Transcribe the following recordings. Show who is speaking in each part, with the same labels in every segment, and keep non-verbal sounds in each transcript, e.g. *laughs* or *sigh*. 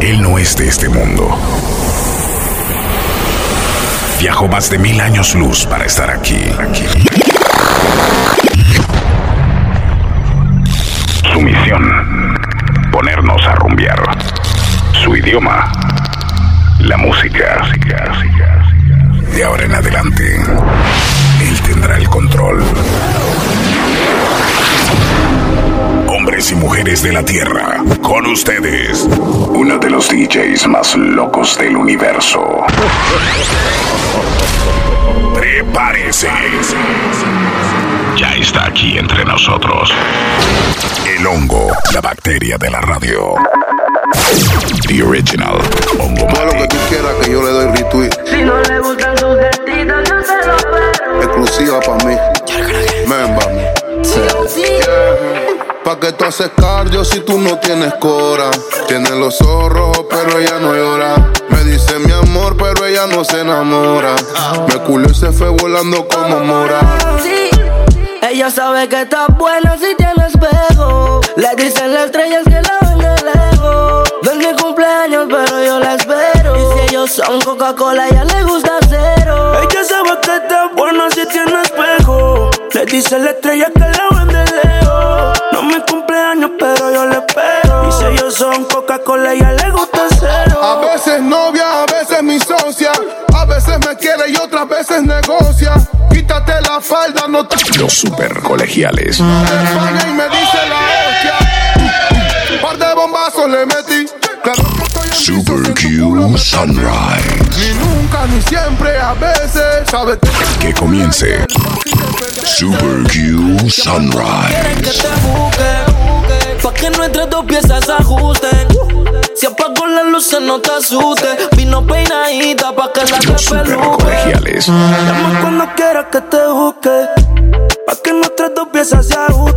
Speaker 1: Él no es de este mundo. Viajó más de mil años luz para estar aquí. aquí. Su misión, ponernos a rumbear. Su idioma, la música. De ahora en adelante, tendrá el control. Hombres y mujeres de la Tierra, con ustedes, uno de los DJs más locos del universo. Prepárese. Ya está aquí entre nosotros. El hongo, la bacteria de la radio. The original hongo
Speaker 2: Todo lo que tú quieras que yo le doy retweet.
Speaker 3: Si no le gustan sus tetitas, yo se lo espero.
Speaker 2: Exclusiva para mí. Memba. Pa' que tú haces cardio si tú no tienes cora. Tiene los ojos rojos, pero ella no llora. Me dice mi amor, pero ella no se enamora. Me culo y se fue volando como mora.
Speaker 3: Sí, ella sabe que está buena si tiene espejo. Le dicen las estrellas que la ven de lejos. No es mi cumpleaños, pero yo la espero. Y si ellos son Coca-Cola, a ella le gusta cero.
Speaker 4: Ella sabe que está buena si tiene espejo. Le dice la estrella que la ven de lejos. No me cumpleaños, pero yo le espero. Y si ellos son Coca-Cola, a ella le gusta
Speaker 2: A
Speaker 4: cero.
Speaker 2: veces novia, a veces mi socia. A veces me quiere y otras veces negocia. Quítate la falda, no te
Speaker 1: Los super colegiales. Q Sunrise.
Speaker 2: Ni nunca, ni siempre, a veces. Sabes que
Speaker 1: comience. Super Q Sunrise.
Speaker 4: que te busque, pa' que nuestras dos piezas se ajusten. Si apago las luces, no te asustes. Vino peinadita pa' que la despeluque.
Speaker 1: colegiales.
Speaker 4: Llama cuando quieras que te busque. Pa' que nuestras dos piezas se ajusten.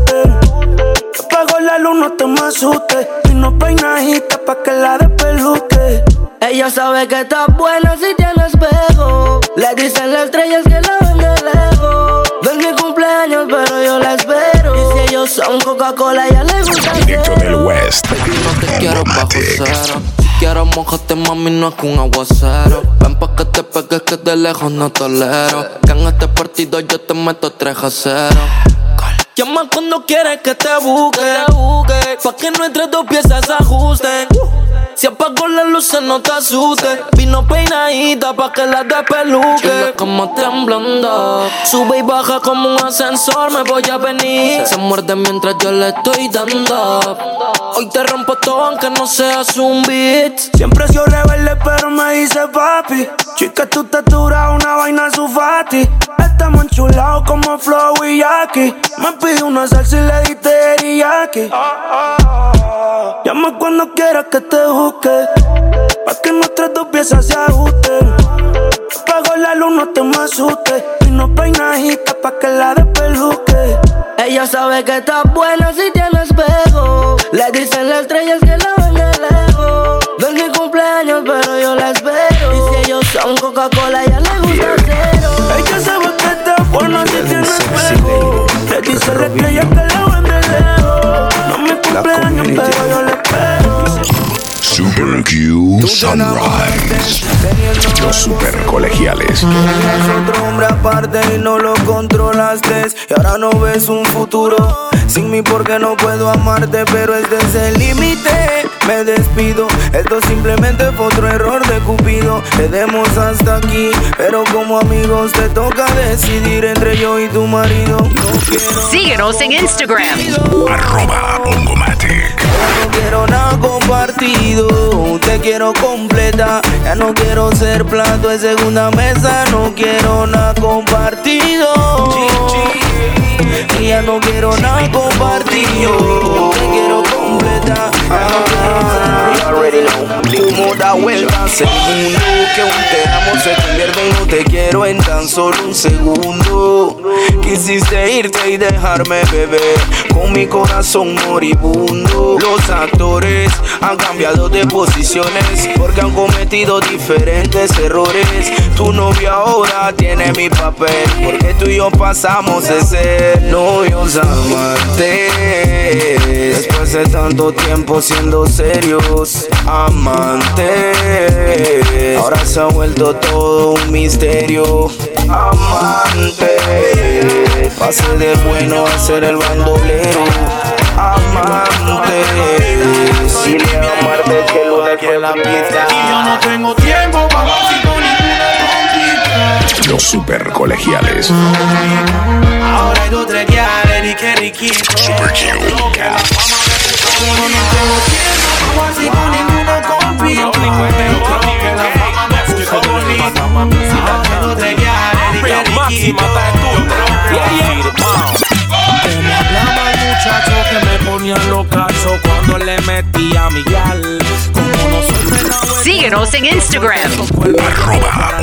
Speaker 4: No te me asustes. Vino peinadita pa' que la despeluque.
Speaker 3: Ella sabe que está buena si tiene espejo. Le dicen las estrellas que la ven de lejos. No es mi cumpleaños, pero yo la espero. Y si ellos son Coca-Cola, a ella le gusta
Speaker 1: Directo del. West.
Speaker 4: No te quiero bajo cero. Si quieres mojarte, mami, no es un aguacero. Ven pa' que te pegues que de lejos no tolero. Que en este partido yo te meto 3 a 0. Llama cuando quieres que te busque. Pa' que nuestras dos piezas se ajusten. Si apago las luces, no te asustes. Vino peinadita pa' que la despeluque. como temblando. Sube y baja como un ascensor, me voy a venir. Se muerde mientras yo le estoy dando. Hoy te rompo todo aunque no seas un beat. Siempre he sido rebelde, pero me dice papi. Chica, tu textura, una vaina sufati. Estamos enchulados como Flow y Jackie. Me pide una salsa y le di teriyaki. Llama cuando quieras que te busque. Pa' que nuestras dos piezas se ajusten. Apago la luz, no te me asustes. Vino peinadita pa' que la despeluque.
Speaker 3: Ella sabe que está buena si tiene espejo. Le dicen las estrellas que la ven de lejos. No es mi cumpleaños, pero yo la espero. Y si ellos son Coca-Cola, a ella le gusta cero.
Speaker 4: Ella sabe que está buena si tiene espejo. Le dice la estrella que la ven de lejos. No me cumpleaños, pero yo
Speaker 1: Q Sunrise. Los super colegiales.
Speaker 4: Otro hombre aparte y no lo controlaste Y ahora no ves un futuro sin mí porque no puedo amarte Pero este es el límite, me despido Esto simplemente fue otro error de Cupido Le demos hasta aquí, pero como amigos te toca decidir entre yo y tu marido No
Speaker 5: Síguenos en Instagram.
Speaker 1: Arroba Ongomatic.
Speaker 4: no quiero nada compartido Te quiero completa, ya no quiero ser plato de segunda mesa No quiero nada compartido. Y ya no quiero nada compartido. Te quiero completa. Ah, already know. Como da vueltas El mundo que un te amo se convierte en
Speaker 6: te quiero en tan solo un segundo. Quisiste irte y dejarme beber con mi corazón moribundo. Los actores han cambiado de posiciones porque han cometido diferentes errores. Tu novio ahora tiene mi papel porque tú y yo pasamos de ser novios a amarte. Después de tanto tiempo siendo serios, amantes. Ahora se ha vuelto todo un misterio. Amante, pase de bueno a ser el bandolero. Amante, si le amarte que lo que la pista.
Speaker 7: Y yo no tengo tiempo para con ninguna
Speaker 1: Los super colegiales.
Speaker 7: Ahora hay dos tres y que riquito.
Speaker 1: Super Q.
Speaker 7: Yo no tengo tiempo para con ninguna Yo
Speaker 8: soy bonito.
Speaker 7: Si la tengo
Speaker 8: te chiaré, ti chiaré, ti
Speaker 7: chiaré, máxima me hablaba el muchacho que me ponía los cachos cuando le metía a mi gal. Como no soy
Speaker 5: Síguenos en Instagram.
Speaker 1: Arroba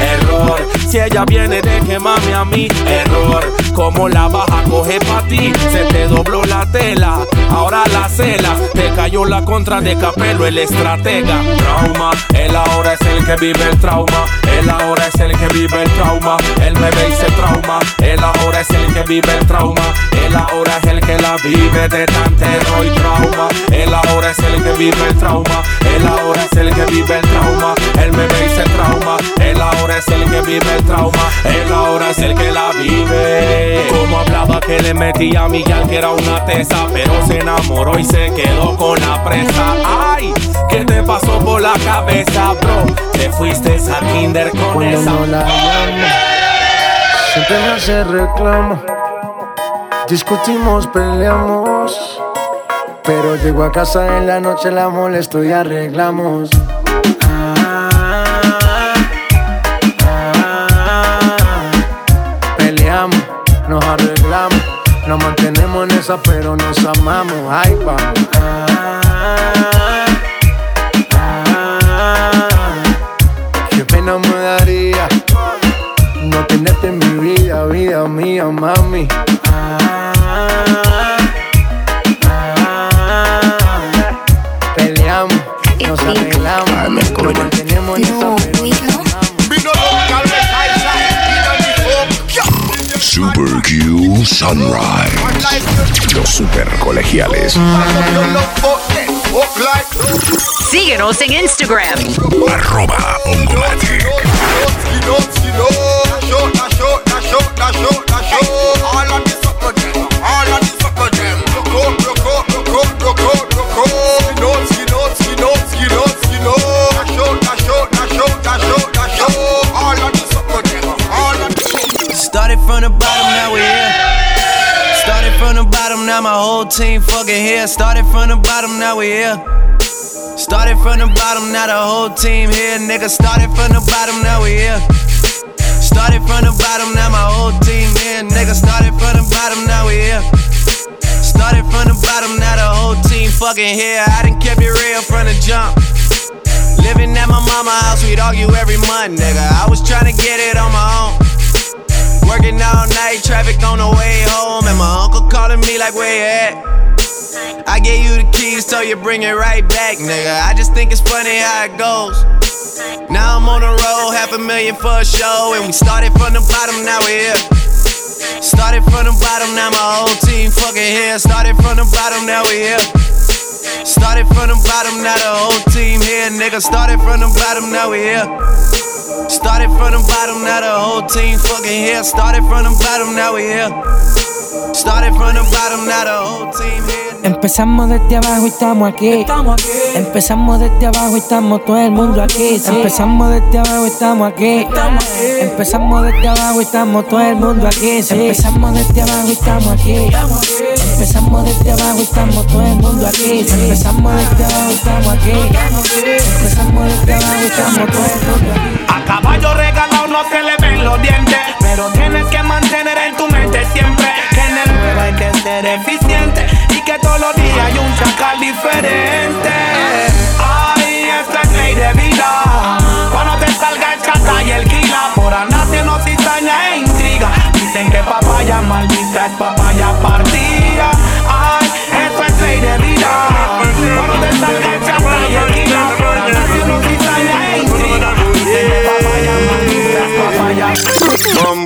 Speaker 7: Error, si ella viene de quemarme a mí, error. Como la baja coge pa' ti, se te dobló la tela. Ahora la cela, te cayó la contra de Capelo, el estratega. Trauma, él ahora es el que vive el trauma. Él ahora es el que vive el trauma. Él me ve trauma. Él ahora es el que vive el trauma. Él ahora es el que la vive de tan terror y trauma. Él ahora es el que vive el trauma. Él ahora es el que vive el trauma. Él me se trauma. Él ahora es el que vive el trauma. Él ahora es el que la vive. Como hablaba que le metía a Miguel que era una tesa, pero se enamoró y se quedó con la presa. Ay, ¿qué te pasó por la cabeza, bro? Te fuiste a kinder con esa.
Speaker 9: Siempre me hace reclamo. Discutimos, peleamos. Pero llego a casa en la noche, la molesto y arreglamos. peleamos, nos arreglamos. Nos mantenemos en esa, pero nos amamos. Ay, vamos. Mía, mami.
Speaker 1: Super Q Sunrise. Los super colegiales.
Speaker 5: Síguenos en Instagram.
Speaker 1: Arroba Ongomatic.
Speaker 6: Now we here Started from the bottom, now my whole team fucking here. Started from the bottom, now we here. Started from the bottom, now the whole team here. Nigga, started from the bottom, now we here. Started from the bottom, now my whole team here. Nigga, started from the bottom, now we here. Started from the bottom, now the whole team fucking here. I done kept it real from the jump. Living at my mama house, we'd argue every month, nigga. I was trying to get it on my own. Working all night, traffic on the way home, and my uncle calling me like, where you at? I gave you the keys, so you bring it right back, nigga. I just think it's funny how it goes. Now I'm on the road, half a million for a show, and we started from the bottom, now we're here. Started from the bottom, now my whole team fucking here. Started from the bottom, now we're here. Started from the bottom, now the whole team here, nigga. Started from the bottom, now we here. Started from the bottom, now the whole team fucking here. Started from the bottom, now we here. Started from the bottom, now the whole team here.
Speaker 10: Empezamos desde abajo y estamos aquí. Empezamos desde abajo y estamos todo el mundo aquí. Empezamos desde abajo y estamos aquí. Empezamos desde abajo y estamos todo el mundo aquí. Empezamos desde abajo y estamos aquí. Empezamos desde abajo y estamos todo el mundo aquí. Empezamos desde abajo y estamos aquí. Empezamos desde abajo y estamos todo el mundo aquí.
Speaker 7: A caballo regalado no se le ven los dientes, pero tienes que mantener en tu mente siempre ser eficiente y que todos los días hay un chacal diferente. Ay, esta es ley de vida. Cuando te salga
Speaker 8: el chata y el quila, por andar se nos cizaña e intriga. Dicen que papaya maldita es papaya partida. Ay, esto es ley de vida. Cuando te salga el chata y el quila, por andar se nos cizaña e intriga. Dicen que papaya maldita es papaya.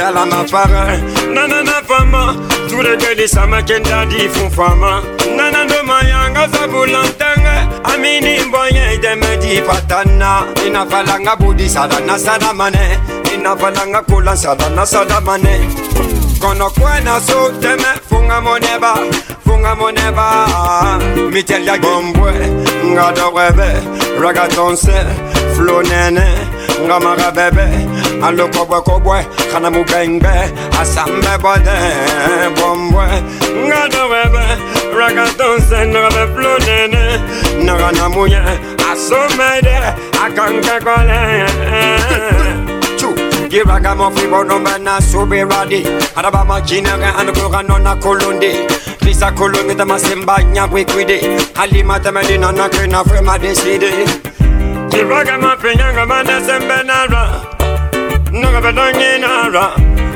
Speaker 11: ala na para. Nanana fama turegeli samakendadi fun fama. Nanando mayanga zabulantanga amini mbonye idemedi patana. Inafalanga budisala na sadamane. Inafalanga kulansala na sadamane. Kono kwena so teme funga moneba funga moneba. Mitelia gombwe ngadorebe ragatonse flo nene nga mara bebe alo kobwe kobwe kana mubengbe asambe bode bombwe. Nga dowebe ragatonse nrabe flo nene nara na muye asomede akanke kole. Giraga mofi bono bana sobe radi. Araba machinere anu kurano na kolundi. Krisa kolongi tama simba nyabwe kwidi Halima temedi nana kena frema desidi Giraga mofi nyanga manda sembe nara. Nunga bedongi nara.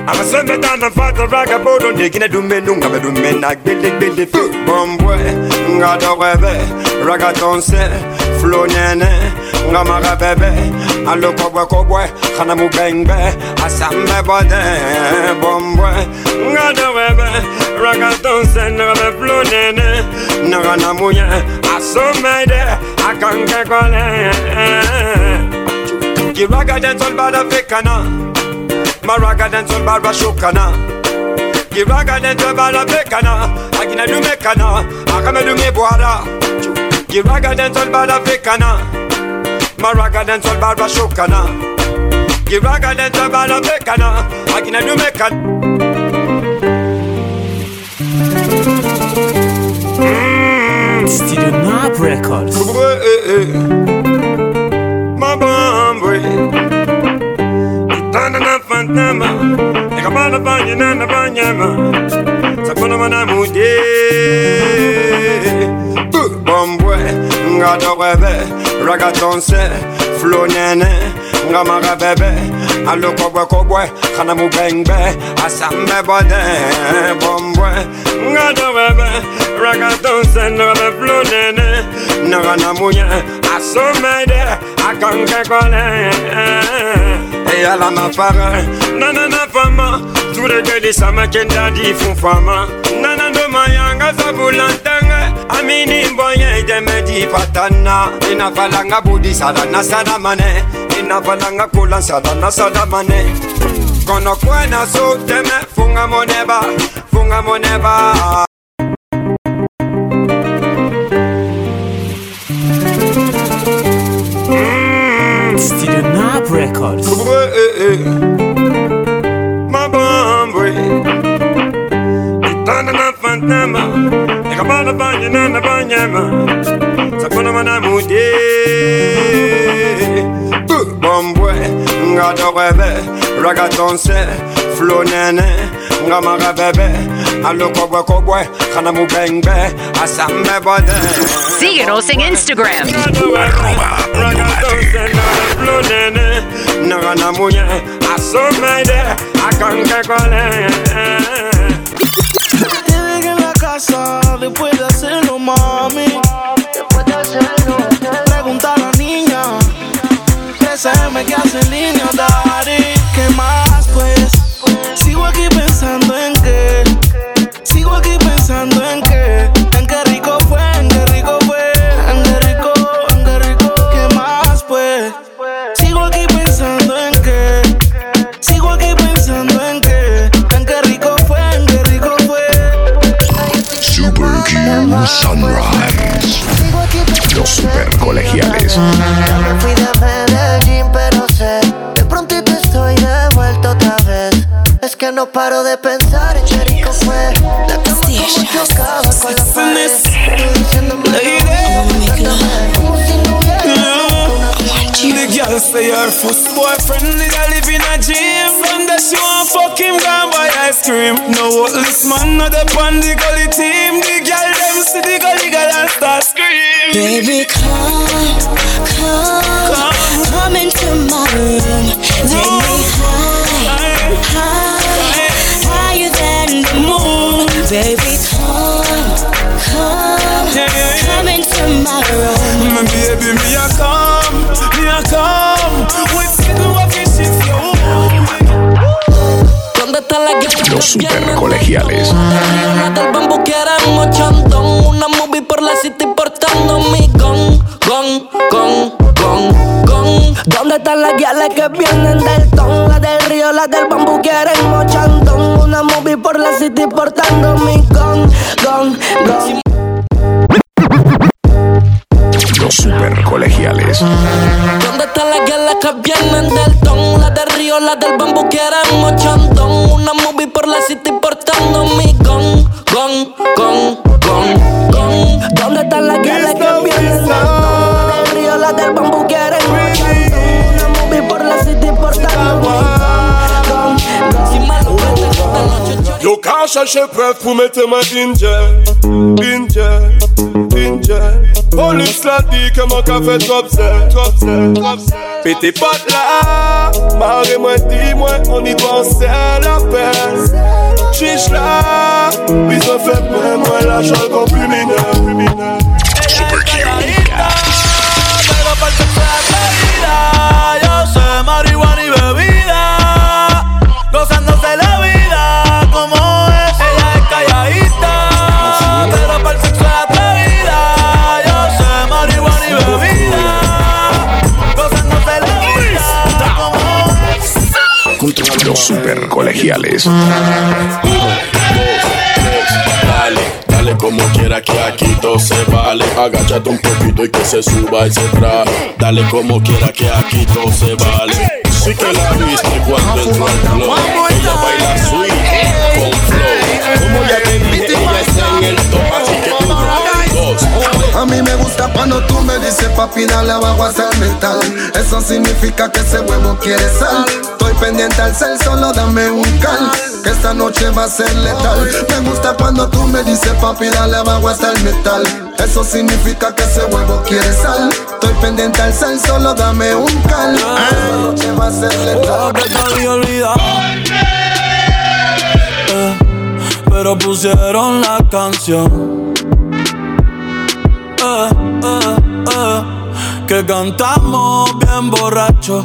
Speaker 11: Ama sembe tanda fata raga bodo Digina dume nunga be dume na gbili gbili fu Bombwe, nga do rebe Raga tonse, flow nene Nga mara bebe. Alo kobwe kobwe, khana mu bengbe Asambe bode, bombwe Nga do rebe Raga tonse, nga flow nene Nga na muye, akange kone kiraga den sol bada fekana. Maraga den sol bara shokana. Kiraga I can't fekana. Agina dume kana. Akame dume bwara kiraga den sol bada fekana. Maraga den sol bara shokana. Kiraga den sol bada fekana. Agina dume kana.
Speaker 12: Bob Records.
Speaker 11: My bomb Tanda na fantama, nikapanda panya na na panyama, sakuna mana muje. Bombwe, ngado webe, ragatonse, flow nene. nga maravebe alo kobwe kobwe kana mubengbe asambe bode bombwe. Nga dowebe ragatonse nobe flunene naga na munye asomede akanke kone. Eyala mafara nanana fama turegelisa makendadi fufama nanandoma yanga zabulantange amini mbonye demedi patana. Inafalanga budisala nasalamane sadamane Inafalanga kula sadana sadamane Kono kwena so deme funga moneba Funga moneba.
Speaker 12: Mm, Studio Knob Records. Eh, eh.
Speaker 11: Mabambwe eh. Itanda na fantama Nikabana banya na na banyama Sakuna mana mude Bombwe Ngado rebe Ragaton se Flow nene Ngamara bebe Alo kobwe kobwe Khana mu bengbe Asambe bode
Speaker 1: Síguenos en Instagram.
Speaker 11: Nagana muye Asomede Akanke kole
Speaker 4: Te dejé en la casa después de hacerlo, mami. Después de hacerlo, 13M que hace en línea,
Speaker 13: super colegiales.
Speaker 3: Mochantón. Una movie por la city portando mi gon, gon, gon, gon, gon.
Speaker 14: ¿Dónde están las guiales que vienen del ton? Las del río, las del bambú quieren mochandón. Una movie por la city portando mi gon, gon, gon.
Speaker 1: Los super colegiales.
Speaker 3: ¿Dónde están las guiales que vienen del ton? Las del río, las del bambú quieren mochantón. Una movie por la city portando mi gon, gon, gon, gon, gon.
Speaker 14: ¿Dónde están las guiales que vienen del ton? Las del río, las del bambú quieren mochandón. Una movie por la city portando mi gon, gon,
Speaker 3: Si me lo metes, te lo chucho.
Speaker 4: Yo ka chache preuve pou mette ma danger Danger, danger Polis la di ke man ka fe trop zè Trop zè, trop zè Pete pat la Mare mwen di mwen On y doit se la pen Chiche la Bizon fe pen mwen la chal kon criminel
Speaker 1: Los super colegiales.
Speaker 15: Dale, dale como quiera que aquí todo se vale. Agáchate un poquito y que se suba ese traje. Dale como quiera que aquí todo se vale. Sí que la viste cuando entró al club. Ella baila sweet con flow. Como ya te dije, ella está en el top, así que uno, dos.
Speaker 16: A mí me gusta cuando tú me dices papi dale abajo hasta el metal Eso significa que ese huevo quiere sal pendiente al cel, solo dame un cal Que esta noche va a ser letal. Me gusta cuando tú me dices papi dale abajo hasta el metal Eso significa que ese huevo quiere sal. Estoy pendiente al cel, solo dame un cal Esta noche va a ser letal.
Speaker 4: Eh, pero pusieron la canción. Eh, eh, que cantamos bien borracho,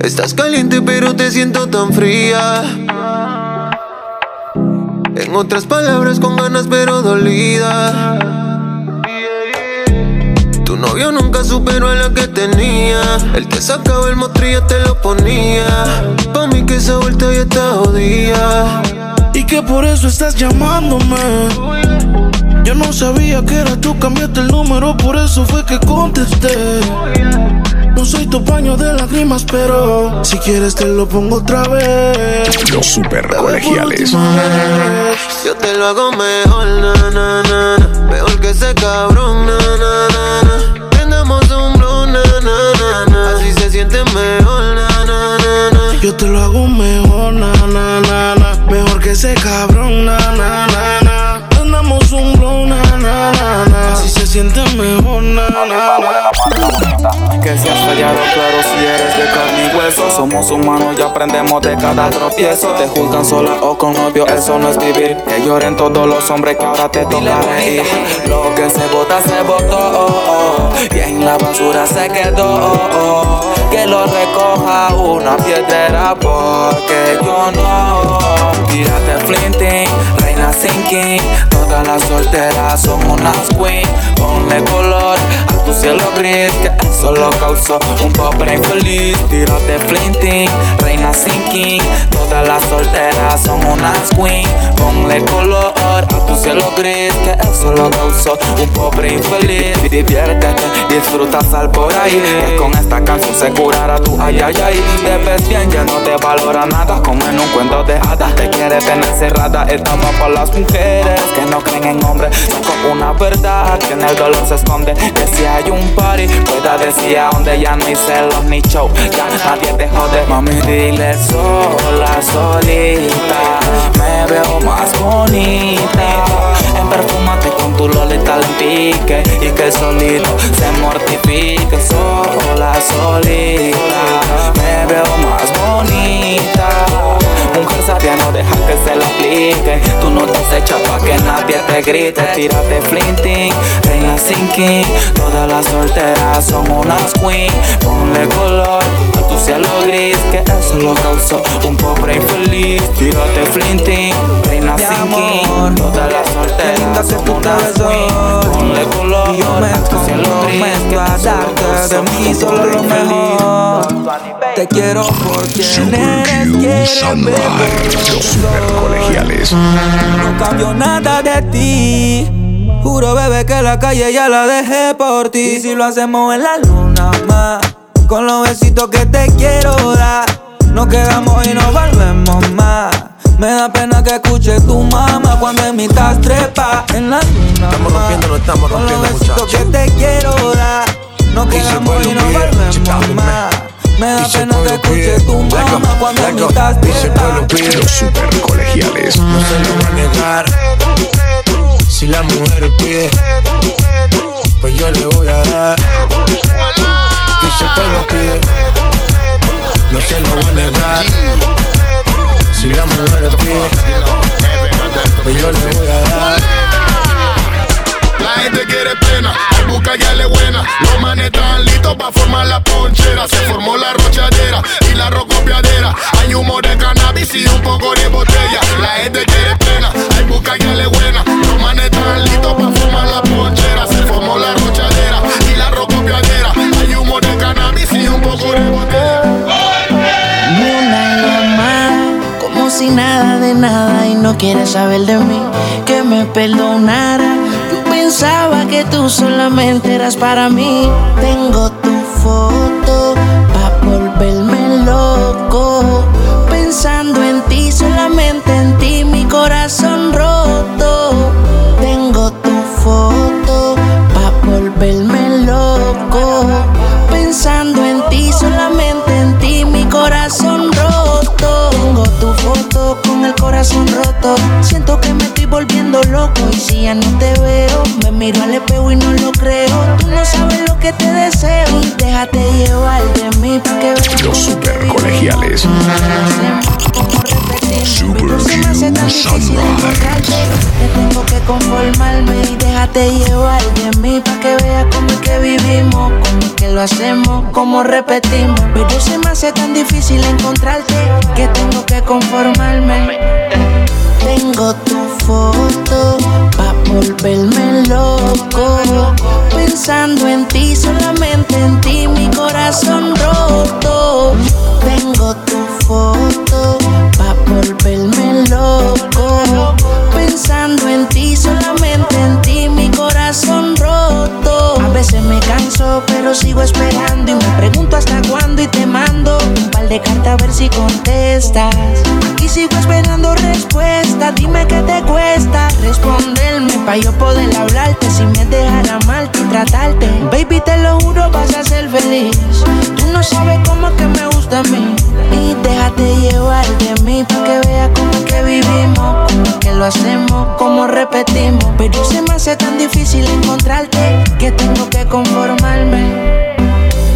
Speaker 17: Estás caliente pero te siento tan fría. En otras palabras con ganas pero dolida. Tu novio nunca superó a la que tenía. El que sacaba el mostrillo te lo ponía. Pa' mí que esa vuelta ya está jodida.
Speaker 4: Y que por eso estás llamándome. Yo no sabía que era tú, cambiaste el número, por eso fue que contesté. No soy tu paño de lágrimas, pero si quieres te lo pongo otra vez.
Speaker 1: Los super colegiales.
Speaker 17: Yo te lo hago mejor, na, na, na, na. Mejor que ese cabrón, na, na, na, na. Prendamos un blow, na, na, na, na. Así se siente mejor, na, na, na, na.
Speaker 4: Yo te lo hago mejor, na, na, na, na. Mejor que ese cabrón, na, na, na, na. Prendamos un blow, na, na, na, na. Así se siente mejor, na, na, na.
Speaker 18: Que si has fallado, claro, si eres de carne y hueso. Somos humanos y aprendemos de cada tropiezo. Te juzgan sola o con novio, eso no es vivir. Que lloren todos los hombres que ahora te toca reír. Lo que se bota, se botó. Y en la basura se quedó. Que lo recoja una piedrera porque yo no. Tírate flinting, Todas las solteras son unas queen. Ponle color tu cielo gris Que solo causó un pobre infeliz. Tírate flinting, reina sinking Todas las solteras son unas queen. Ponle color a tu cielo gris Que solo causó un pobre infeliz. Diviértete, disfruta sal por ahí. Que con esta canción se curará tu ay ay ay. Te ves bien, ya no te valora nada. Como en un cuento de hadas Te quiere tener cerrada Esta va para las mujeres que no creen en hombres. Saco una verdad que en el dolor se esconde. Que un party. Pueda decir a donde ya no hay celos ni show. Ya nadie te jode Mami dile sola, solita. Me veo más bonita En perfumate con tu lolita al pique Y que el solito se mortifique Sola, solita. Me veo más bonita. Mujer sabia no deja que se lo aplique. Tú no te echas pa' que nadie te grite. Tírate flinting, reina sinking Todas las solteras son unas queen. Ponle color a tu cielo gris Que eso lo causó un pobre infeliz. Tírate flinting, reina sinking. Todas las solteras son unas queen. Ponle color
Speaker 19: y yo me
Speaker 18: a tu cielo gris
Speaker 19: Que a darte de mí solo lo mejor. Te quiero porque eres quien
Speaker 1: Los super colegiales.
Speaker 19: No cambio nada de ti. Juro, bebé, que la calle ya la dejé por ti. Y si lo hacemos en la luna más, con los besitos que te quiero dar, nos quedamos y nos volvemos más. Me da pena que escuche tu mamá cuando en mitad trepa en la luna.
Speaker 20: Estamos rompiendo, no estamos
Speaker 19: Con los
Speaker 20: rompiendo,
Speaker 19: besitos que te quiero dar, nos quedamos y nos volvemos más. Me da
Speaker 20: Y
Speaker 19: pena que escuche tu mamá cuando en mitad trepa.
Speaker 1: Los super colegiales.
Speaker 20: No se lo va a negar. Si la mujer pide, pues yo le voy a dar. Lo lo a negar. Si la mujer pide, pues yo le.
Speaker 2: La gente quiere hay busca ya le buena. Los manes están listos para formar la ponchera. Se formó la rochadera y la rocopiadera. Hay humo de cannabis y un poco de botella. La gente quiere pena, hay busca ya le buena. Los manes están listos para formar la ponchera. Se formó la rochadera y la rocopiadera. Y un poco de botella.
Speaker 21: Ni una llamada, como si nada de nada y no quieres saber de mí, que me perdonara. Yo pensaba que tú solamente eras para mí. Tengo corazón roto. Siento que me estoy volviendo loco. Y si ya no te veo, me miro al espejo y no lo creo. Tú no sabes lo que te deseo. Y déjate llevar de mí pa' que veas.
Speaker 1: Los super colegiales. Super Q Sunrise.
Speaker 21: Que tengo que conformarme y déjate llevar de mí pa' que veas cómo es que vivimos, cómo es que lo hacemos, cómo repetimos. Pero se me hace tan difícil encontrarte que tengo que conformarme. Pa' yo poder hablarte. Si me dejara amarte y tratarte. Baby, te lo juro, vas a ser feliz. Tú no sabes cómo que me gusta a mí. Y déjate llevar de mí pa' que veas cómo es que vivimos. Cómo es que lo hacemos, cómo repetimos. Pero se me hace tan difícil encontrarte que tengo que conformarme.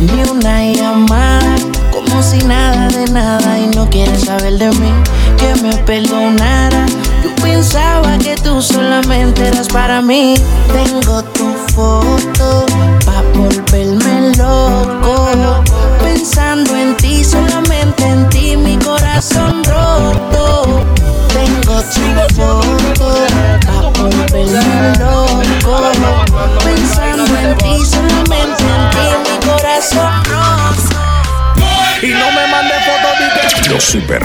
Speaker 21: Ni una llamada, como si nada de nada y no quieres saber de mí, que me perdonara. Pensaba que tú solamente eras para mí. Tengo tu foto pa volverme loco, pensando en ti, solamente en ti, mi corazón roto. Tengo tu foto pa volverme loco, pensando en ti, solamente
Speaker 22: sabroso. Y no me mande fotos de
Speaker 1: Los super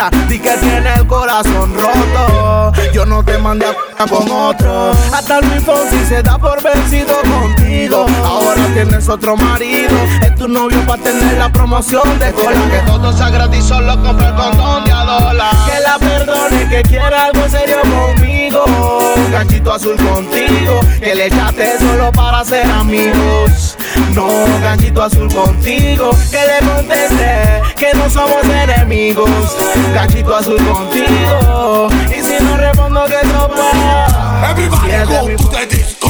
Speaker 22: Vela, di que tiene el corazón roto. Yo no te mandé a con otro. Hasta Luis Fonsi se da por vencido contigo. Ahora tienes otro marido. Es tu novio para tener la promoción de cola. Que todo sea gratis, solo compra el condón de dólar. Que la perdone, que quiera algo serio conmigo. Ganchito azul contigo. Que le echaste solo para ser amigos. No, ganchito azul contigo. Que le contesté que no somos enemigos. Ganchito azul contigo. Y si no respondo que no para.
Speaker 1: Everybody go to the disco.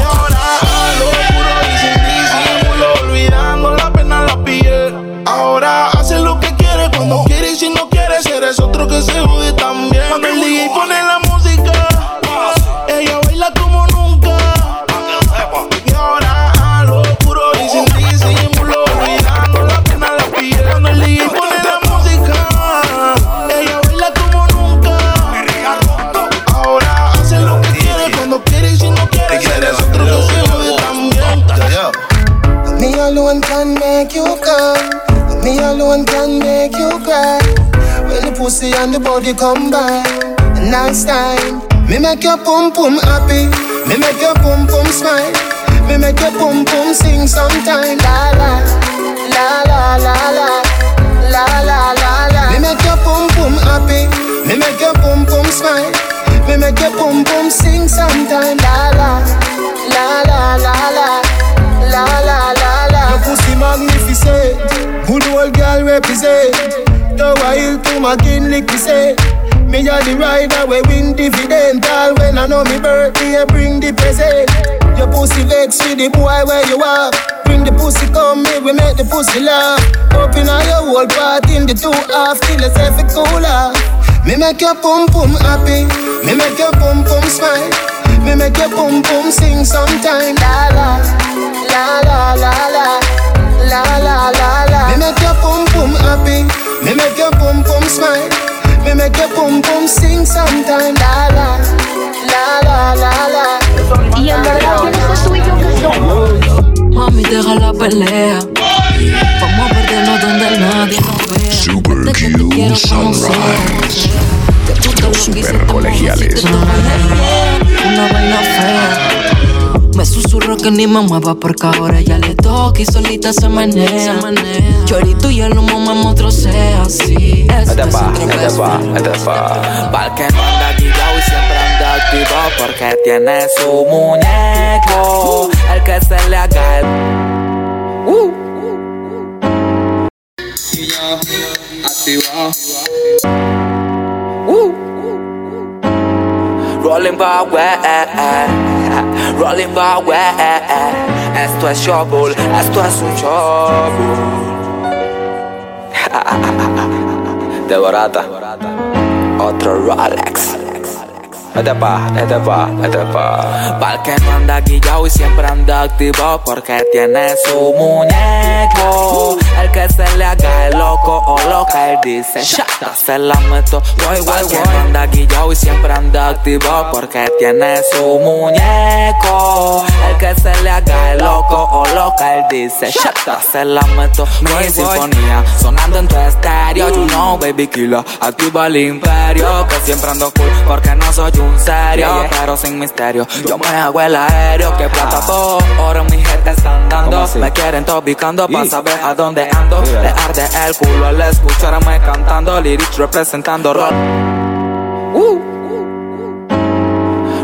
Speaker 22: Locura y sin disimulo, olvidando la pena la piel. Ahora hace lo que quiere cuando quiere y si no quiere eres otro que se jode también.
Speaker 23: Pussy and the body combine, nice time. Me make your pum pum happy. Me make your pum pum smile. Me make your pum pum sing sometime. La la la la la la la la la la. Me make your pum pum happy. Me make your pum pum smile. Me make your pum pum sing sometime. La la la la la la la la la la. Your pussy magnificent, good old girl represent time again, lick say. Me a the rider we win dividend. All when I know me birthday, I bring the present. Your pussy vex with the boy where you are. Bring the pussy come, me we make the pussy laugh. Open all your whole part in the two half till it's every cooler. Me make your pum pum happy. Me make your pum pum smile. Me make your pum pum sing sometime. La la, la la la la, la la la la. Me make your pum pum happy. Me make your pum pum smile. Me make your pum pum sing sometime. La la la la la la.
Speaker 24: Y en verdad tienes que subir yo que soy.
Speaker 25: Mami, deja la pelea. Vamos a perdernos donde nadie nos vea.
Speaker 1: Super Q. Sunrise. Los super colegiales.
Speaker 25: Una vaina fea. Me susurro que ni me mueva porque ahora ya le toca y solita se menea. Chorito y el humo me motrocea así.
Speaker 18: Este
Speaker 25: es
Speaker 18: este este pa. Pa'l que no anda guillao y siempre anda activo porque tiene su muñeco. El que se le haga el. Uh. Uh. Rolling Power, Rolling Power, esto es Showbull, esto es un Showbull. De barata, otro Rolex. Este pa, este pa, este pa. Pa'l que no anda guillao y siempre anda activo porque tiene su muñeco. El que se le haga el loco o loca, él dice, shata, se la meto. Voy, voy, que no anda guillao y siempre anda activo porque tiene su muñeco. El que se le haga el loco o loca, él dice, shata, se la meto. Mi sinfonía sonando en tu estéreo. You know, baby killer, activa el imperio. Que siempre ando cool porque no soy un serio, pero sin misterio. Yo me hago el aéreo, que plata todo. Ahora mi gente están dando. Me quieren topicando para saber a dónde ando. Le arde el culo al escucharme cantando. Lyrics representando rock. Uh.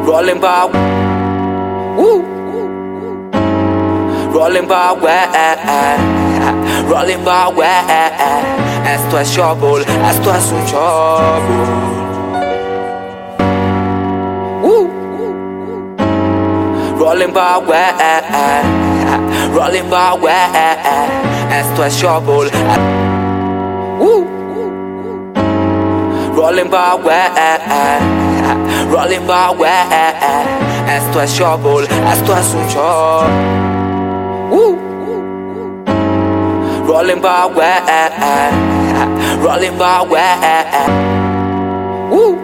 Speaker 18: Rolling power. Uh. Rolling power. Rolling power. Esto es Showbull, esto es un Showbull. rolling by where, rolling by where, esto es trouble. Woo. Rolling by where, rolling by where, esto es trouble, esto es un show. Woo. Rolling by where, rolling by where, woo.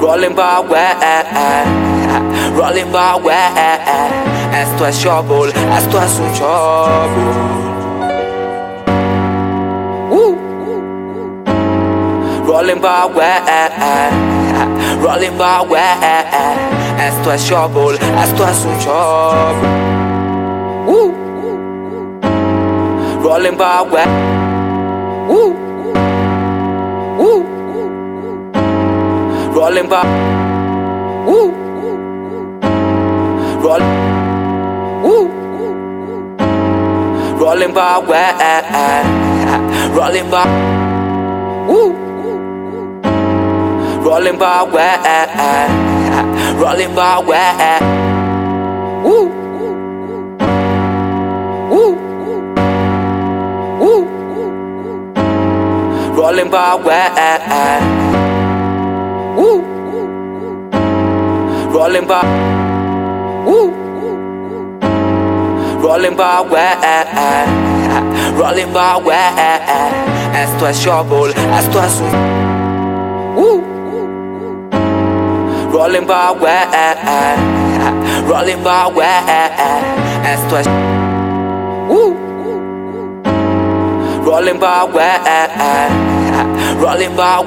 Speaker 18: Rolling by where. Rolling my way Esto es trouble, esto es un trouble Woo. Rolling my way Rolling my way Esto es trouble, esto es un trouble Woo. Rolling my way Woo. Woo. Rolling by Woo. Roll. Uh. Rolling by Rolling by uh. Rolling by Rolling by uh. rolling by Woo. Rolling by Woo. Rolling by Rolling by Esto es Showball, esto es un Woo. Rolling by Rolling by Esto es Woo. Rolling by Rolling by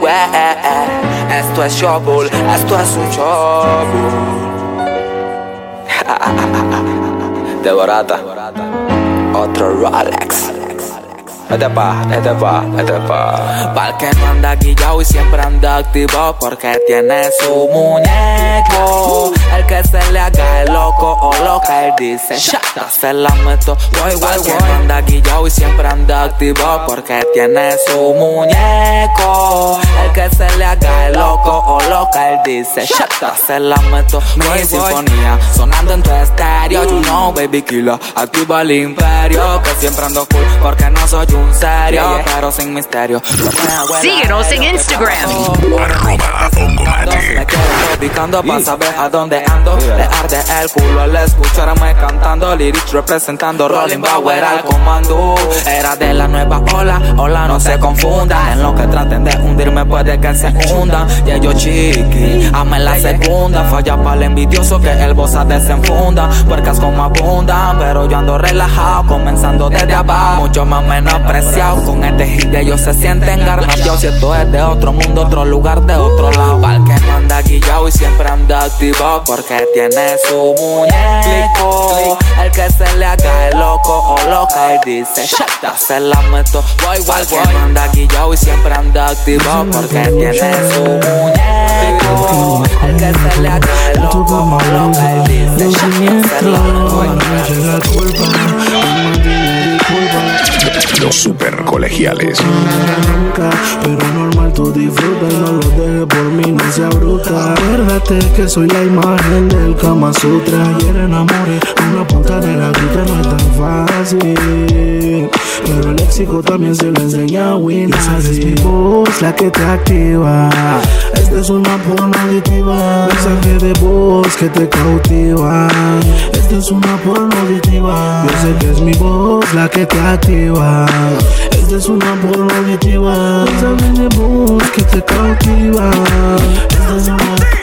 Speaker 18: Esto es Showball, esto es un show. *laughs* Devorata, otro Rolex. Este pa, este pa, este pa. Pa'l que no anda guillao y siempre anda activo porque tiene su muñeco. El que se le haga el loco o loca, él dice, shata, se la meto. Voy, voy, voy. anda guillao y siempre anda activo porque tiene su muñeco. El que se le haga el loco o loca, él dice, shata, se la meto. Mi sinfonía sonando en tu estéreo. You know, baby killer, activa el imperio. Que siempre ando cool porque no soy un serio, pero sin misterio.
Speaker 5: Síguenos en Instagram.
Speaker 1: Arroba
Speaker 18: ubicando para saber a dónde Le arde el culo al escucharme cantando. Lyrics representando Rolling Bauer al comando. Era de la nueva ola, ola no se confundan. En lo que traten de hundirme puede que se hundan. Y yo chiqui, ame la segunda. Falla para el envidioso que el bossa desenfunda. Puercas como abundan, pero yo ando relajado. Comenzando desde abajo, mucho más menospreciado. Con este hit ellos se sienten garnateados. Si esto es de otro mundo, otro lugar, de otro lado. Pa'l que no anda guillao y siempre anda activo. Porque tiene su muñeco. El que se le haga el loco o loca, él dice, shata, se la meto. Voy, voy, voy. no anda guillao y siempre anda activo. Porque tiene su muñeco. El que se le haga el loco o loca, él dice, shata, se la meto.
Speaker 1: Los super colegiales.
Speaker 4: Nunca, pero normal tú disfruta y no lo dejes por mí, no sea bruta. Acuérdate que soy la imagen del Kama Sutra. Ayer enamoré una punta de la guita, no es tan fácil. Pero el léxico también se lo enseña a Winnie. es mi voz la que te activa. Esta es una porno auditiva. Mensaje de voz que te cautiva. Esta es una porno auditiva. Yo sé que es mi voz la que te activa. Es una. Mensaje de voz que te cautiva. Esta es una.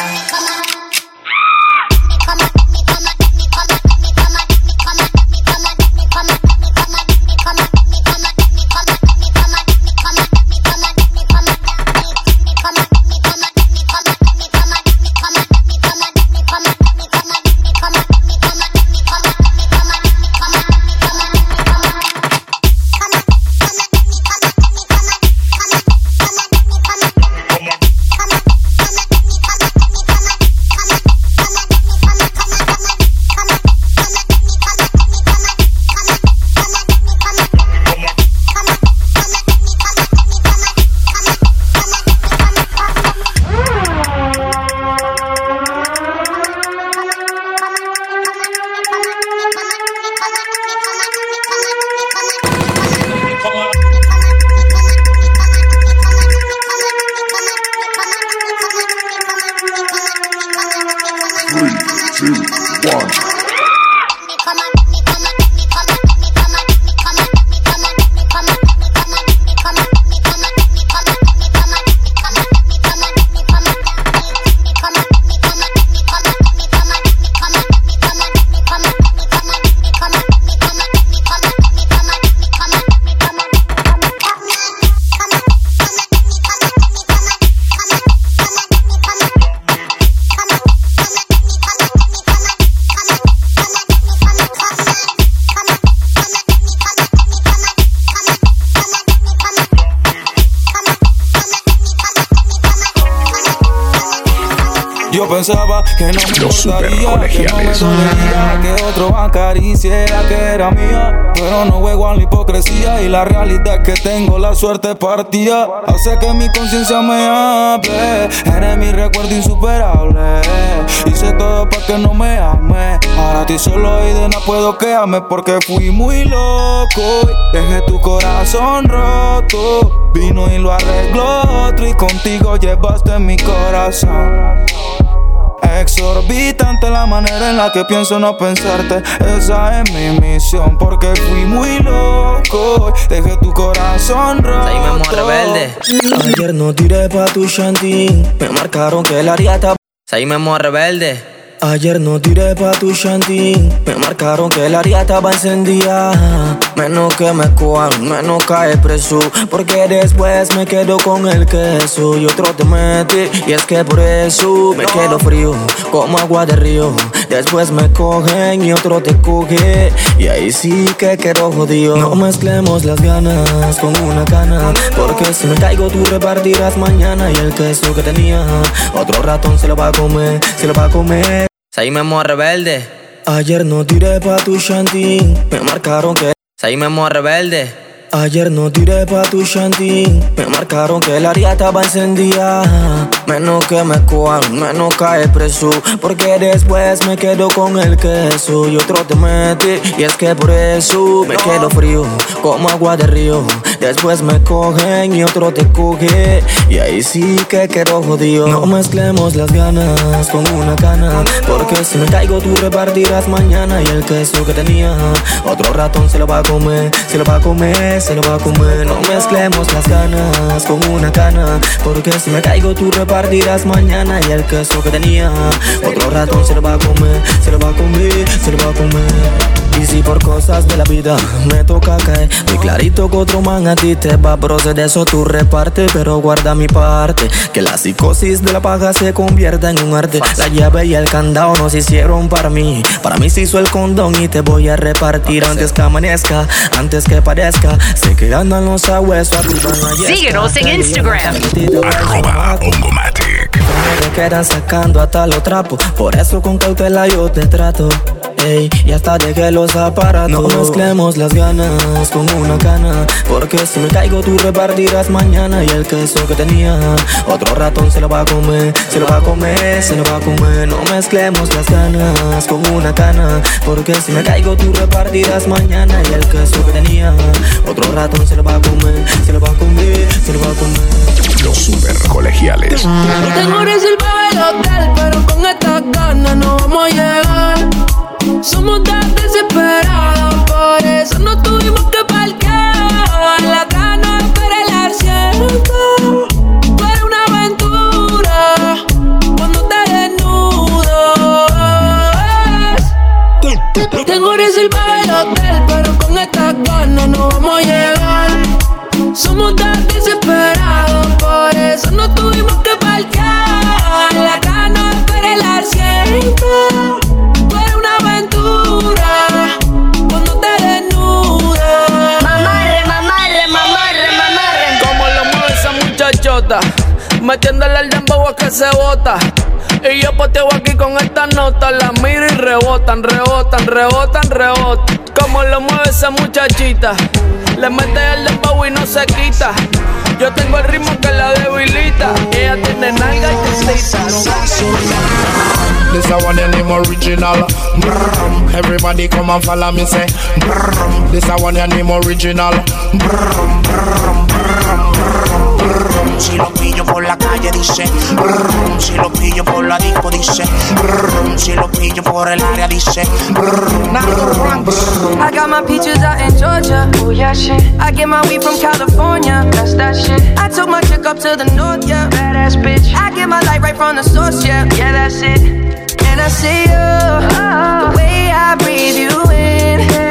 Speaker 26: Que no me
Speaker 1: Los
Speaker 26: importaría, que no que otro acariciara que era mía. Pero no juego a la hipocresía y la realidad es que tengo la suerte partida. Hace que mi conciencia me hable. Eres mi recuerdo insuperable. Hice todo para que no me ame. Ahora ti solo y de no puedo quedarme porque fui muy loco. y Dejé tu corazón roto. Vino y lo arregló otro y contigo llevaste mi corazón. Exorbitante la manera en la que pienso no pensarte. Esa es mi misión porque fui muy loco. Dejé tu corazón roto.
Speaker 27: Seguimos rebelde.
Speaker 19: Ayer no tiré pa' tu shanty. Me marcaron que la ariata.
Speaker 27: Seguimos rebelde.
Speaker 19: Ayer no tiré pa' tu shanty. Me marcaron que la área estaba encendida. Menos que me cuan, menos cae preso. Porque después me quedo con el queso. Y otro te mete, y es que por eso me quedo frío. Como agua de río. Después me cogen y otro te coge. Y ahí sí que quedo jodido. No mezclemos las ganas con una cana. Porque si me caigo, tú repartirás mañana. Y el queso que tenía, otro ratón se lo va a comer, se lo va a comer.
Speaker 27: Seguimos rebelde.
Speaker 19: Ayer no tiré pa' tu shanty. Me marcaron que.
Speaker 27: Seguimos rebelde.
Speaker 19: Ayer no tiré pa' tu shanty. Me marcaron que la área estaba encendida. Menos que me cuan, menos cae preso. Porque después me quedo con el queso. Y otro te mete, y es que por eso me quedo frío. Como agua de río. Después me cogen y otro te coge. Y ahí sí que quedo jodido. No mezclemos las ganas con una cana. Porque si me caigo, tú repartirás mañana. Y el queso que tenía, otro ratón se lo va a comer, se lo va a comer, se lo va a comer. No mezclemos las ganas con una cana. Porque si me caigo, tú repartirás mañana. Y el queso que tenía, otro ratón se lo va a comer, se lo va a comer, se lo va a comer. Y si por cosas de la vida me toca caer, muy clarito que otro man a ti te va a proceder. Eso tú reparte, pero guarda mi parte. Que la psicosis de la paja se convierta en un arte. La llave y el candado nos hicieron para mí. Para mí se hizo el condón y te voy a repartir antes que amanezca, antes que parezca. Sé que andan los yesca.
Speaker 5: Síguenos en Instagram.
Speaker 1: Arroba
Speaker 19: Me quedan sacando hasta los trapos. Por eso con cautela yo te trato. Ey, y hasta dejé los aparatos. No mezclemos las ganas con una cana. Porque si me caigo, tú repartirás mañana. Y el queso que tenía, otro ratón se lo va a comer. Se lo va a comer, se lo va a comer. No mezclemos las ganas con una cana. Porque si me caigo, tú repartirás mañana. Y el queso que tenía, otro ratón se lo va a comer. Se lo va a comer, se lo va a comer.
Speaker 1: Los super colegiales.
Speaker 28: Tengo reservado el hotel, pero con estas ganas no vamos a llegar. Somos tan desesperados, por eso no tuvimos que parquear. La gana para el asiento. Fue una aventura cuando te desnudas. Tengo reservado el hotel, pero con estas ganas no vamos a llegar.
Speaker 29: Metiéndole al dembow a que se bota. Y yo poteo aquí con esta nota, la miro y rebotan, rebotan, rebotan, rebotan. Como lo mueve esa muchachita, le mete el dembow y no se quita. Yo tengo el ritmo que la debilita, ella tiene nalga y testita.
Speaker 30: This a one your name original. Everybody come and follow me say. This a one your name original. Brrrm. La calle dice. Brrrm. Si lo pillo por la disco dice. Brrrm. Si lo pillo por el área dice. Brrrm, brrrm.
Speaker 28: I got my peaches out in Georgia. Oh yeah, shit. I get my weed from California. That's that shit. I took my chick up to the north, yeah. Badass bitch. I get my light right from the source, yeah. Yeah, that's it. And I see you, oh. the way I breathe you in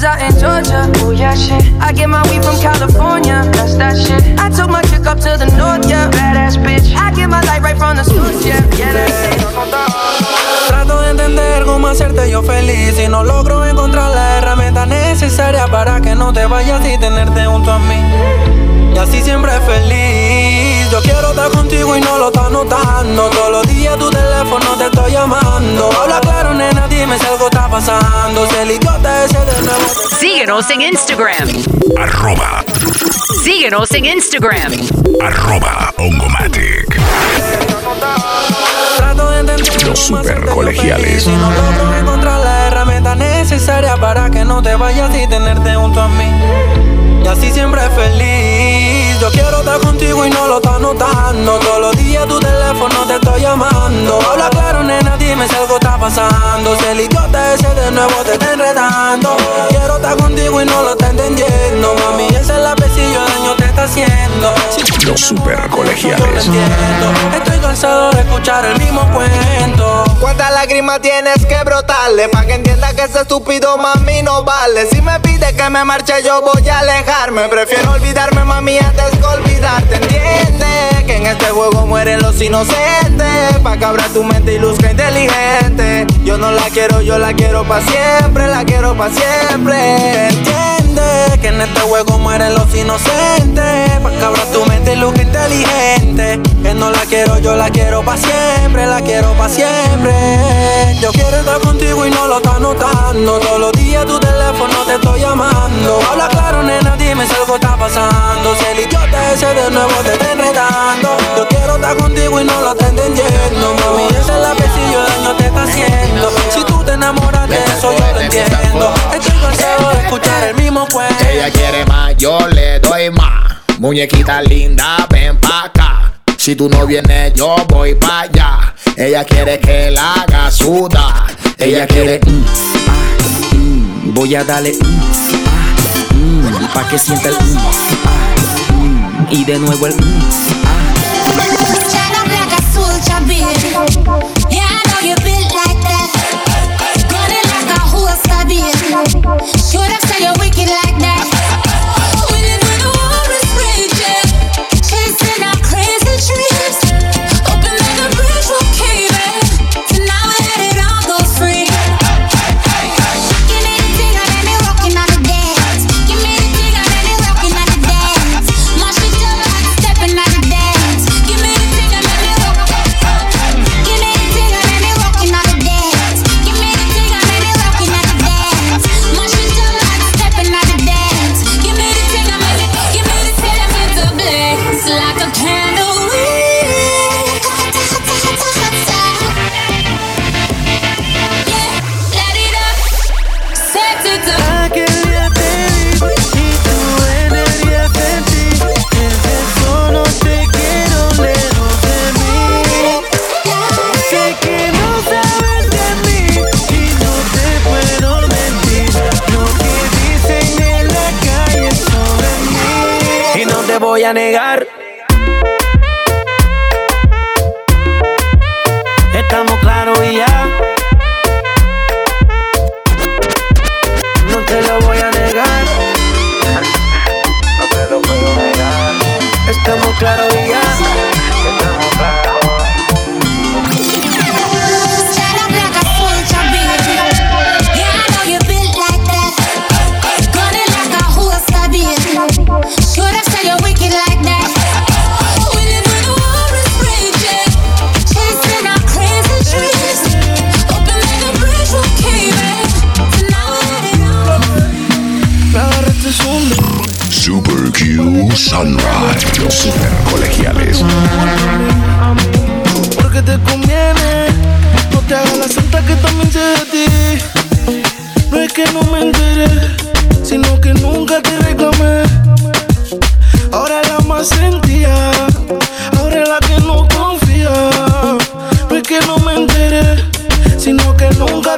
Speaker 28: Peaches out in Georgia. Oh yeah, shit. I get my weed from California. That's that shit. I took my chick up to the north, yeah. Badass bitch. I get my light right from the source, yeah. Yeah, that's it.
Speaker 12: Trato de entender cómo hacerte yo feliz y no logro encontrar la herramienta necesaria para que no te vayas y tenerte junto a mí. Y así siempre feliz. Yo quiero estar contigo y no lo estás notando. Todos los días tu teléfono te estoy llamando. Habla claro, nena, dime si algo está pasando. Si el idiota ese de nuevo.
Speaker 5: Síguenos en Instagram.
Speaker 1: Arroba,
Speaker 5: Síguenos en Instagram.
Speaker 1: arroba Ongomatic. Los super colegiales.
Speaker 12: Y no logro encontrar la herramienta necesaria para que no te vayas y tenerte junto a mí. Y así siempre feliz. Yo quiero estar contigo y no lo estás notando. Todos los días tu teléfono te estoy llamando. Habla claro, nena, dime si algo está pasando. Si el idiota ese de nuevo te está enredando. Quiero estar contigo y no lo está entendiendo. Mami, ese lapecillo daño te está haciendo. Si
Speaker 1: Los super
Speaker 12: yo
Speaker 1: colegiales.
Speaker 12: Estoy cansado de escuchar el mismo cuento.
Speaker 22: ¿Cuántas lágrimas tienes que brotarle? Pa' que entienda que ese estúpido mami no vale. Si me que me marche, yo voy a alejarme. Prefiero olvidarme, mami, antes que olvidarte. Entiende que en este juego mueren los inocentes. Pa' que abra tu mente y luzca inteligente. Yo no la quiero, yo la quiero pa' siempre. La quiero pa' siempre.
Speaker 12: Entiende que en este juego mueren los inocentes. Pa' que abra tu mente y luz inteligente. Que no la quiero, yo la quiero pa' siempre. La quiero pa' siempre. Yo quiero estar contigo y no lo estás notando. Todos los días tu teléfono te estoy llamando. Habla claro, nena, dime si algo está pasando. Si el idiota ese de nuevo te está enredando. Yo quiero estar contigo y no lo estás entendiendo. Mami, ese lapicillo daño te está haciendo. Si tú te enamoras de eso, yo lo entiendo. Estoy cansado de escuchar el mismo cuento.
Speaker 22: Ella quiere más, yo le doy más. Muñequita linda, ven pa' acá. Si tú no vienes, yo voy pa' allá. Ella quiere que la haga sudar. Ella quiere. mm, ah, mm, voy a darle. mm, ah, mm, pa' que sienta el. mm, ah, mm, y de nuevo el. mm,
Speaker 31: Shut up like a soldier, baby. A
Speaker 12: negar.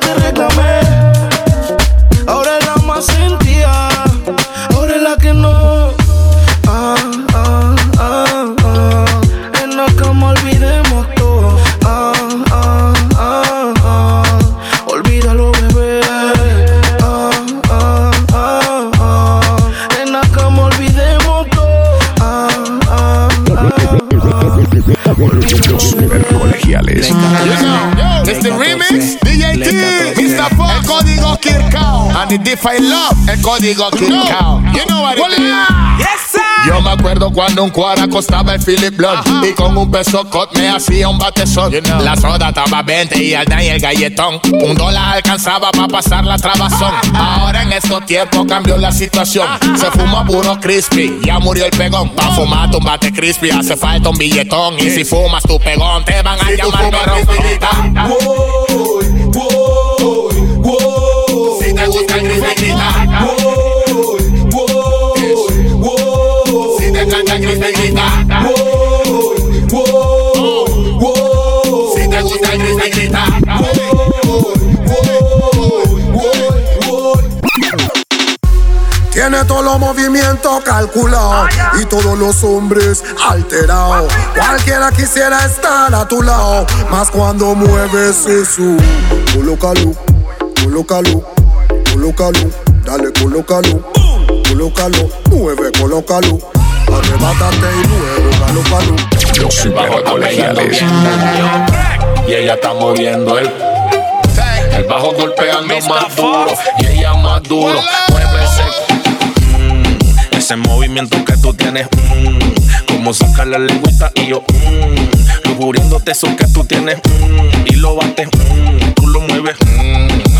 Speaker 32: Que
Speaker 33: Define Love, el código Kirkao. You know what it is. Yes, sir. Yo me acuerdo cuando un cuara costaba el Philip Blood y con un peso cot me hacía un batezón. La soda estaba 20 y el y el galletón. Un dólar alcanzaba para pasar la trabazón. Ahora en estos tiempos cambió la situación. Se fuma puro crispy, ya murió el pegón. Pa' fumar tu bate crispy hace falta un billetón. Y si fumas tu pegón te van a llamar perrón.
Speaker 16: Tiene todos los movimientos calculados y todos los hombres alterados. Cualquiera quisiera estar a tu lado, más cuando mueves eso. Colócalo, colócalo, colócalo, dale, colócalo, colócalo, mueve, colócalo. Arrebátate y luego galópalo.
Speaker 1: Los super colegiales.
Speaker 34: Y ella está moviendo el. El bajo golpeando más duro y ella más duro. Mueve ese.
Speaker 7: Ese movimiento que tú tienes, mm, como sacar la lengüita y yo, mm, lujuriéndote eso que tú tienes, mm, y lo bates, mm, tú lo mueves.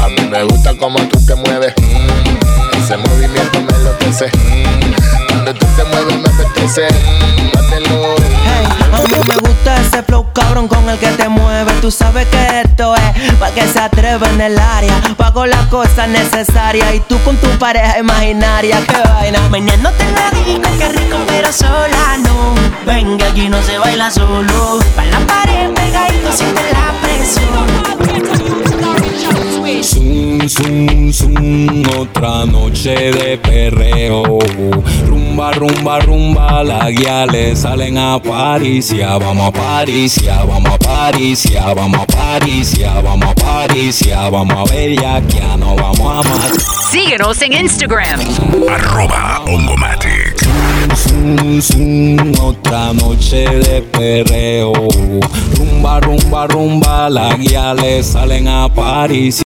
Speaker 33: A mí me gusta como tú te mueves. Mm, Ese movimiento me enloquece. Mm, Cuando tú te mueves me apetece. Mm, Bátelo.
Speaker 35: A mí me gusta ese flow cabrón con el que te mueves. Tú sabes que esto es pa' que se atreve en el área. Pago las cosas necesarias y tú con tu pareja imaginaria. Qué vaina.
Speaker 36: Meneándote en la disco, qué rico, pero sola no. Venga, aquí no se baila solo. Pa' la pared pegadito, siente la presión.
Speaker 26: Zum, zum, zum, otra noche de perreo. Rumba, rumba, rumba, las guiales salen a Paricia. Vamos a Paricia, vamos a Paricia, vamos a Paricia, vamos a Paricia, vamos a bellaquiano, vamos a matar.
Speaker 5: Síguenos en Instagram.
Speaker 1: Arroba Ongomatic.
Speaker 26: Zum, zum, otra noche de perreo. Rumba, rumba, rumba, las guiales salen a París.